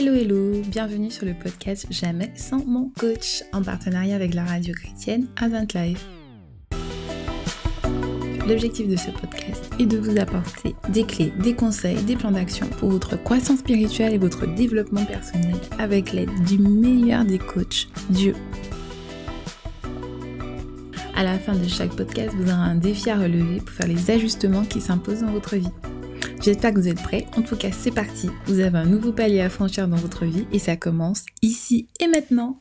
Hello hello, bienvenue sur le podcast Jamais sans mon coach en partenariat avec la radio chrétienne Advent Live. L'objectif de ce podcast est de vous apporter des clés, des conseils, des plans d'action pour votre croissance spirituelle et votre développement personnel avec l'aide du meilleur des coachs, Dieu. À la fin de chaque podcast, vous aurez un défi à relever pour faire les ajustements qui s'imposent dans votre vie. J'espère que vous êtes prêts. En tout cas, c'est parti. Vous avez un nouveau palier à franchir dans votre vie et ça commence ici et maintenant.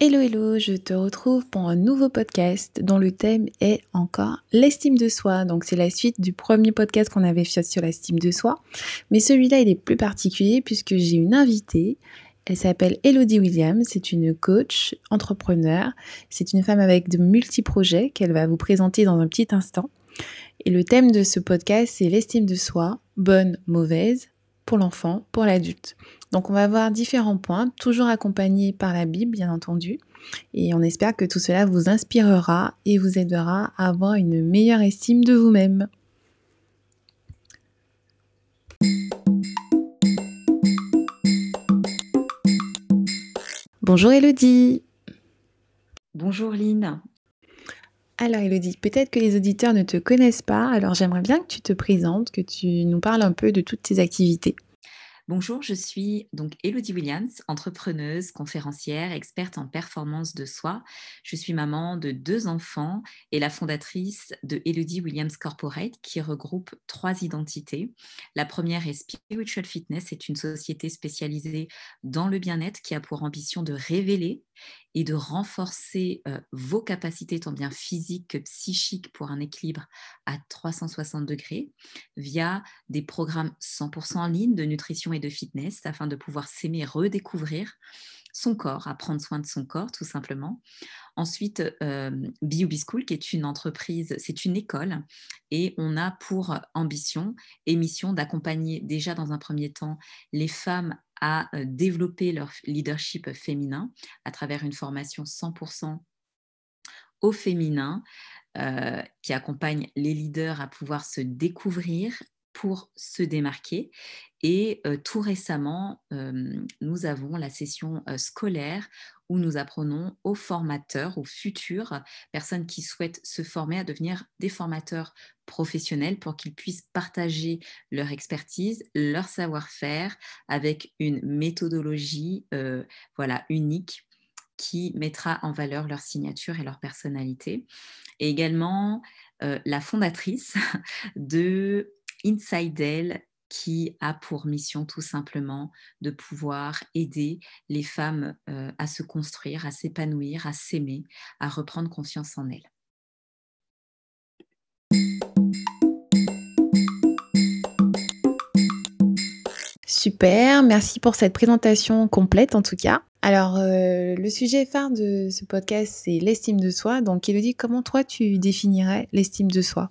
Hello hello, je te retrouve pour un nouveau podcast dont le thème est encore l'estime de soi. Donc c'est la suite du premier podcast qu'on avait fait sur l'estime de soi. Mais celui-là il est plus particulier puisque j'ai une invitée. Elle s'appelle Elodie Williams, c'est une coach, entrepreneur. C'est une femme avec de multi-projets qu'elle va vous présenter dans un petit instant. Et le thème de ce podcast, c'est l'estime de soi, bonne, mauvaise, pour l'enfant, pour l'adulte. Donc on va voir différents points, toujours accompagnés par la Bible, bien entendu. Et on espère que tout cela vous inspirera et vous aidera à avoir une meilleure estime de vous-même. Bonjour Elodie. Bonjour Lynn. Alors Elodie, peut-être que les auditeurs ne te connaissent pas, alors j'aimerais bien que tu te présentes, que tu nous parles un peu de toutes tes activités. Bonjour, je suis donc Elodie Williams, entrepreneuse, conférencière, experte en performance de soi. Je suis maman de deux enfants et la fondatrice de Elodie Williams Corporate qui regroupe trois identités. La première est Spiritual Fitness, c'est une société spécialisée dans le bien-être qui a pour ambition de révéler et de renforcer euh, vos capacités tant bien physiques que psychiques pour un équilibre à 360 degrés via des programmes 100% en ligne de nutrition et de fitness afin de pouvoir s'aimer, redécouvrir son corps, à prendre soin de son corps tout simplement. Ensuite, euh, School, qui est une entreprise, c'est une école, et on a pour ambition et mission d'accompagner déjà dans un premier temps les femmes à euh, développer leur leadership féminin à travers une formation 100% au féminin euh, qui accompagne les leaders à pouvoir se découvrir pour se démarquer. Et euh, tout récemment, euh, nous avons la session euh, scolaire où nous apprenons aux formateurs, aux futures personnes qui souhaitent se former à devenir des formateurs professionnels pour qu'ils puissent partager leur expertise, leur savoir-faire avec une méthodologie voilà, unique qui mettra en valeur leur signature et leur personnalité. Et également la fondatrice de Inside Elle qui a pour mission tout simplement de pouvoir aider les femmes euh, à se construire, à s'épanouir, à s'aimer, à reprendre confiance en elles. Super, merci pour cette présentation complète en tout cas. Alors, euh, le sujet phare de ce podcast, c'est l'estime de soi. Donc, Elodie, comment toi tu définirais l'estime de soi?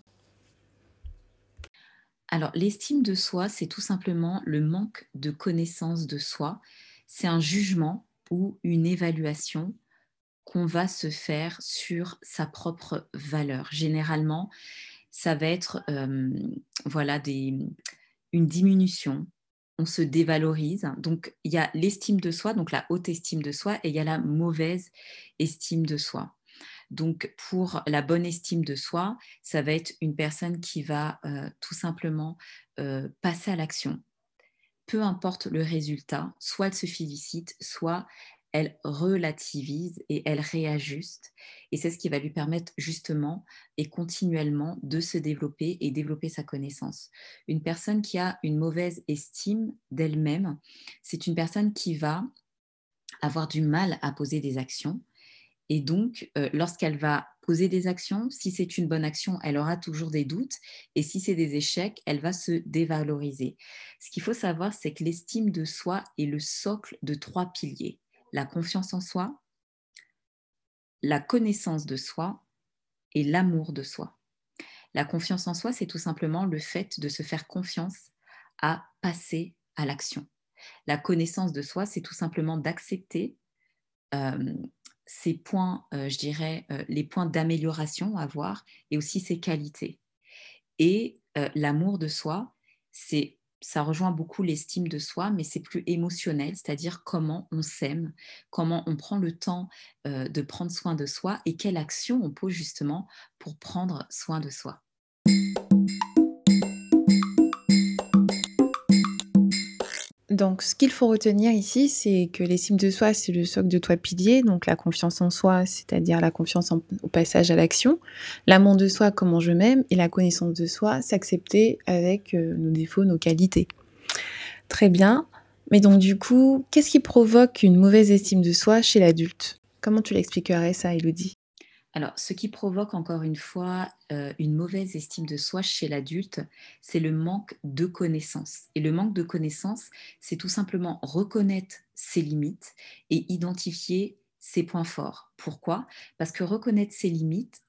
Alors, l'estime de soi, c'est tout simplement le manque de connaissance de soi. C'est un jugement ou une évaluation qu'on va se faire sur sa propre valeur. Généralement, ça va être euh, voilà, une diminution, on se dévalorise. Donc, il y a l'estime de soi, donc la haute estime de soi, et il y a la mauvaise estime de soi. Donc, pour la bonne estime de soi, ça va être une personne qui va euh, tout simplement euh, passer à l'action. Peu importe le résultat, soit elle se félicite, soit elle relativise et elle réajuste. Et c'est ce qui va lui permettre justement et continuellement de se développer et développer sa connaissance. Une personne qui a une mauvaise estime d'elle-même, c'est une personne qui va avoir du mal à poser des actions, et donc, euh, lorsqu'elle va poser des actions, si c'est une bonne action, elle aura toujours des doutes. Et si c'est des échecs, elle va se dévaloriser. Ce qu'il faut savoir, c'est que l'estime de soi est le socle de trois piliers. La confiance en soi, la connaissance de soi et l'amour de soi. La confiance en soi, c'est tout simplement le fait de se faire confiance à passer à l'action. La connaissance de soi, c'est tout simplement d'accepter euh, ses points, euh, je dirais, euh, les points d'amélioration à voir et aussi ses qualités. Et euh, l'amour de soi, c'est ça rejoint beaucoup l'estime de soi, mais c'est plus émotionnel, c'est-à-dire comment on s'aime, comment on prend le temps de prendre soin de soi et quelle action on pose justement pour prendre soin de soi. Donc, ce qu'il faut retenir ici, c'est que l'estime de soi, c'est le socle de toi pilier. Donc, la confiance en soi, c'est-à-dire la confiance au passage à l'action. L'amour de soi, comment je m'aime. Et la connaissance de soi, s'accepter avec euh, nos défauts, nos qualités. Très bien. Mais donc, du coup, qu'est-ce qui provoque une mauvaise estime de soi chez l'adulte? Comment tu l'expliquerais ça, Elodie? Alors, ce qui provoque encore une fois euh, une mauvaise estime de soi chez l'adulte, c'est le manque de connaissances. Et le manque de connaissances, c'est tout simplement reconnaître ses limites et identifier ses points forts. Pourquoi? Parce que reconnaître ses limites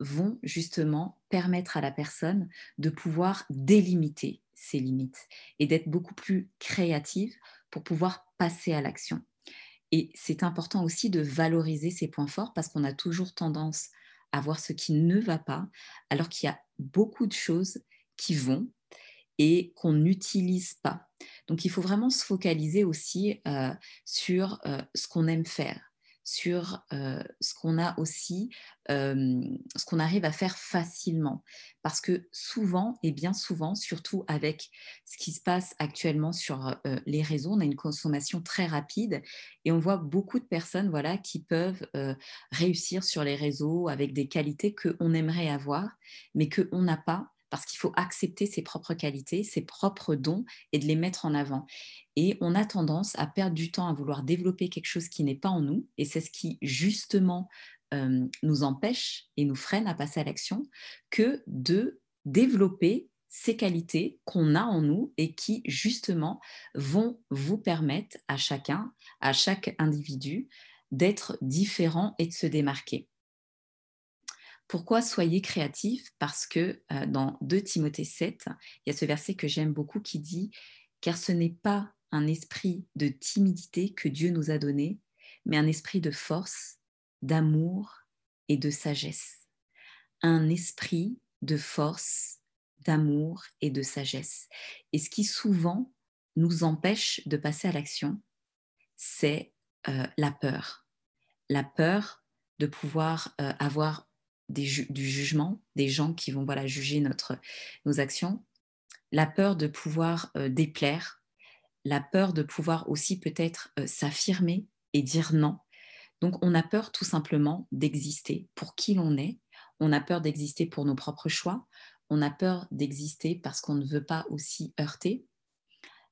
vont justement permettre à la personne de pouvoir délimiter ses limites et d'être beaucoup plus créative pour pouvoir passer à l'action. Et c'est important aussi de valoriser ses points forts parce qu'on a toujours tendance à voir ce qui ne va pas, alors qu'il y a beaucoup de choses qui vont et qu'on n'utilise pas. Donc il faut vraiment se focaliser aussi euh, sur euh, ce qu'on aime faire sur ce qu'on a aussi, ce qu'on arrive à faire facilement. Parce que souvent, et bien souvent, surtout avec ce qui se passe actuellement sur les réseaux, on a une consommation très rapide et on voit beaucoup de personnes voilà, qui peuvent réussir sur les réseaux avec des qualités qu'on aimerait avoir, mais qu'on n'a pas parce qu'il faut accepter ses propres qualités, ses propres dons et de les mettre en avant. Et on a tendance à perdre du temps à vouloir développer quelque chose qui n'est pas en nous, et c'est ce qui justement nous empêche et nous freine à passer à l'action, que de développer ces qualités qu'on a en nous et qui justement vont vous permettre à chacun, à chaque individu, d'être différent et de se démarquer. Pourquoi soyez créatifs? Parce que dans 2 Timothée 7, il y a ce verset que j'aime beaucoup qui dit Car ce n'est pas un esprit de timidité que Dieu nous a donné, mais un esprit de force, d'amour et de sagesse. Un esprit de force, d'amour et de sagesse. Et ce qui souvent nous empêche de passer à l'action, c'est la peur. La peur de pouvoir avoir du jugement, des gens qui vont voilà, juger notre, nos actions, la peur de pouvoir euh, déplaire, la peur de pouvoir aussi peut-être euh, s'affirmer et dire non. Donc on a peur tout simplement d'exister pour qui l'on est, on a peur d'exister pour nos propres choix, on a peur d'exister parce qu'on ne veut pas aussi heurter.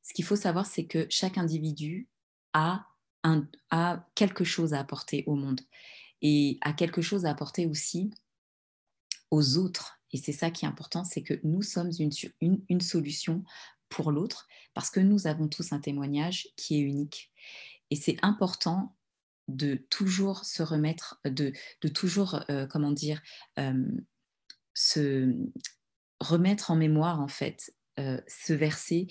Ce qu'il faut savoir, c'est que chaque individu a, un, a quelque chose à apporter au monde. Et a quelque chose à apporter aussi aux autres. Et c'est ça qui est important, c'est que nous sommes une, une, solution pour l'autre parce que nous avons tous un témoignage qui est unique. Et c'est important de toujours se remettre, de, de toujours, euh, comment dire, euh, se remettre en mémoire, en fait, euh, ce verset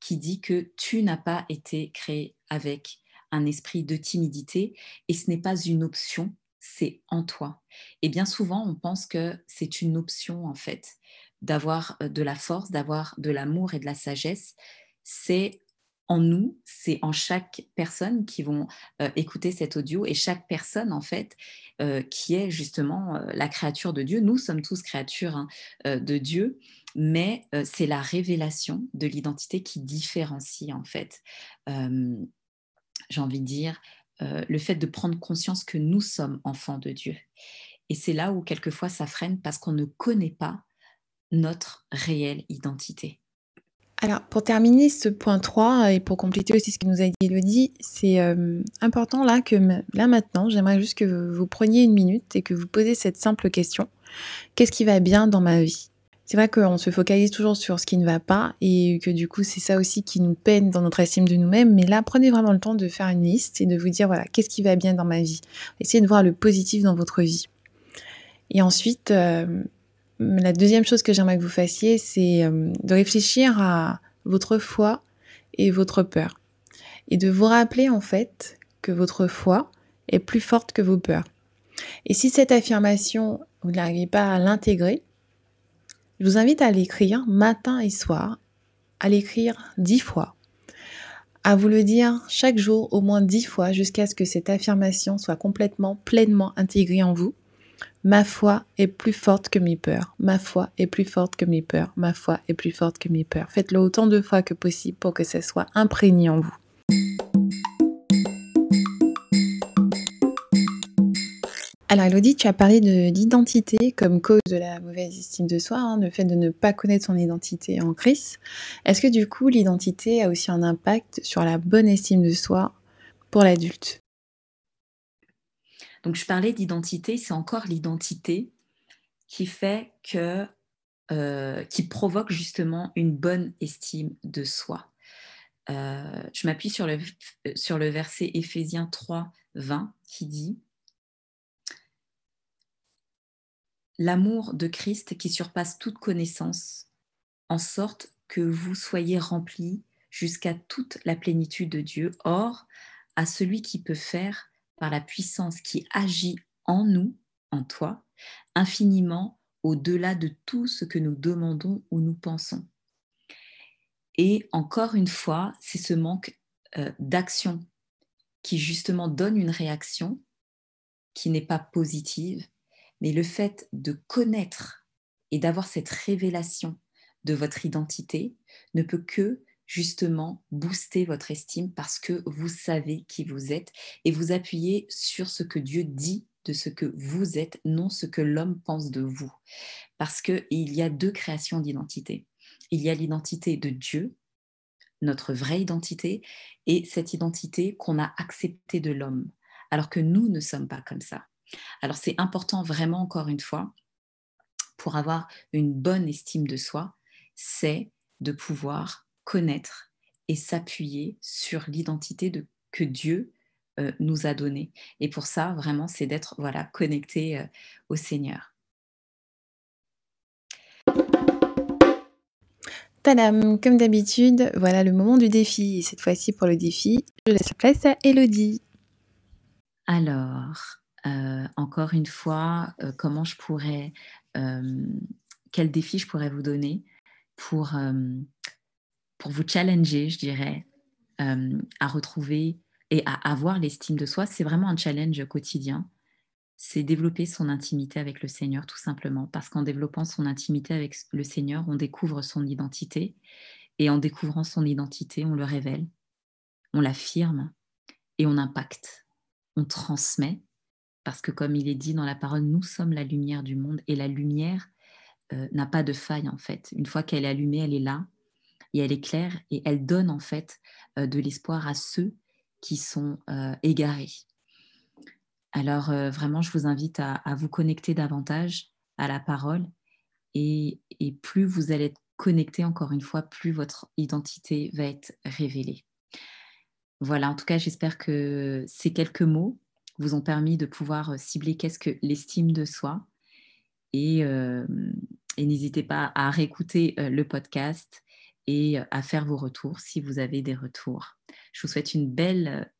qui dit que tu n'as pas été créé avec un esprit de timidité et ce n'est pas une option, c'est en toi. Et bien souvent, on pense que c'est une option, en fait, d'avoir de la force, d'avoir de l'amour et de la sagesse. C'est en nous, c'est en chaque personne qui vont écouter cet audio et chaque personne, en fait, qui est justement la créature de Dieu. Nous sommes tous créatures hein, de Dieu, mais c'est la révélation de l'identité qui différencie, en fait. J'ai envie de dire, euh, le fait de prendre conscience que nous sommes enfants de Dieu. Et c'est là où quelquefois ça freine parce qu'on ne connaît pas notre réelle identité. Alors, pour terminer ce point 3 et pour compléter aussi ce que nous a dit Elodie, c'est euh, important là que là maintenant, j'aimerais juste que vous preniez une minute et que vous posez cette simple question. Qu'est-ce qui va bien dans ma vie? C'est vrai qu'on se focalise toujours sur ce qui ne va pas et que du coup c'est ça aussi qui nous peine dans notre estime de nous-mêmes. Mais là, prenez vraiment le temps de faire une liste et de vous dire voilà, qu'est-ce qui va bien dans ma vie. Essayez de voir le positif dans votre vie. Et ensuite, euh, la deuxième chose que j'aimerais que vous fassiez, c'est euh, de réfléchir à votre foi et votre peur. Et de vous rappeler en fait que votre foi est plus forte que vos peurs. Et si cette affirmation, vous n'arrivez pas à l'intégrer, je vous invite à l'écrire matin et soir à l'écrire dix fois, à vous le dire chaque jour au moins dix fois jusqu'à ce que cette affirmation soit complètement, pleinement intégrée en vous. Ma foi est plus forte que mes peurs. Ma foi est plus forte que mes peurs. Ma foi est plus forte que mes peurs. Faites-le autant de fois que possible pour que ça soit imprégné en vous. Alors Elodie, tu as parlé d'identité comme cause de la mauvaise estime de soi, hein, le fait de ne pas connaître son identité en crise. Est-ce que du coup l'identité a aussi un impact sur la bonne estime de soi pour l'adulte? Donc je parlais d'identité, c'est encore l'identité qui fait que, euh, qui provoque justement une bonne estime de soi. Euh, je m'appuie sur le, sur le verset Éphésiens 3, 20 qui dit l'amour de Christ qui surpasse toute connaissance, en sorte que vous soyez remplis jusqu'à toute la plénitude de Dieu. Or, à celui qui peut faire, par la puissance qui agit en nous, en toi, infiniment au-delà de tout ce que nous demandons ou nous pensons. Et encore une fois, c'est ce manque euh, d'action qui justement donne une réaction qui n'est pas positive, mais le fait de connaître et d'avoir cette révélation de votre identité ne peut que justement booster votre estime parce que vous savez qui vous êtes et vous appuyez sur ce que Dieu dit de ce que vous êtes, non ce que l'homme pense de vous. Parce qu'il y a deux créations d'identité. Il y a l'identité de Dieu, notre vraie identité, et cette identité qu'on a acceptée de l'homme, alors que nous ne sommes pas comme ça. Alors c'est important vraiment, encore une fois, pour avoir une bonne estime de soi, c'est de pouvoir connaître et s'appuyer sur l'identité que Dieu euh, nous a donnée. Et pour ça, vraiment, c'est d'être voilà, connecté euh, au Seigneur. Tadam, comme d'habitude, voilà le moment du défi. Et cette fois-ci, pour le défi, je laisse la place à Elodie. Alors, encore une fois, euh, comment je pourrais, euh, quel défi je pourrais vous donner pour, pour vous challenger, je dirais, à retrouver et à avoir l'estime de soi. C'est vraiment un challenge quotidien. C'est développer son intimité avec le Seigneur, tout simplement, parce qu'en développant son intimité avec le Seigneur, on découvre son identité, et en découvrant son identité, on le révèle, on l'affirme, et on impacte, on transmet, parce que comme il est dit dans la parole, nous sommes la lumière du monde et la lumière euh, n'a pas de faille en fait. Une fois qu'elle est allumée, elle est là et elle est claire et elle donne en fait euh, de l'espoir à ceux qui sont euh, égarés. Alors vraiment, je vous invite à, vous connecter davantage à la parole et, et plus vous allez être connecté, encore une fois, plus votre identité va être révélée. Voilà, en tout cas, j'espère que ces quelques mots vous ont permis de pouvoir euh, cibler qu'est-ce que l'estime de soi. Et, euh, et n'hésitez pas à réécouter euh, le podcast et à faire vos retours si vous avez des retours. Je vous souhaite une belle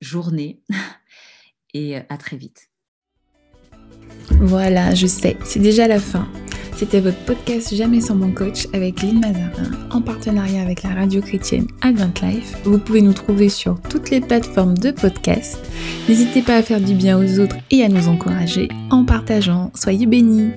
journée et à très vite. Voilà, je sais, c'est déjà la fin. C'était votre podcast Jamais sans mon coach avec Lynn Mazarin en partenariat avec la radio chrétienne Advent Life. Vous pouvez nous trouver sur toutes les plateformes de podcast. N'hésitez pas à faire du bien aux autres et à nous encourager en partageant. Soyez bénis!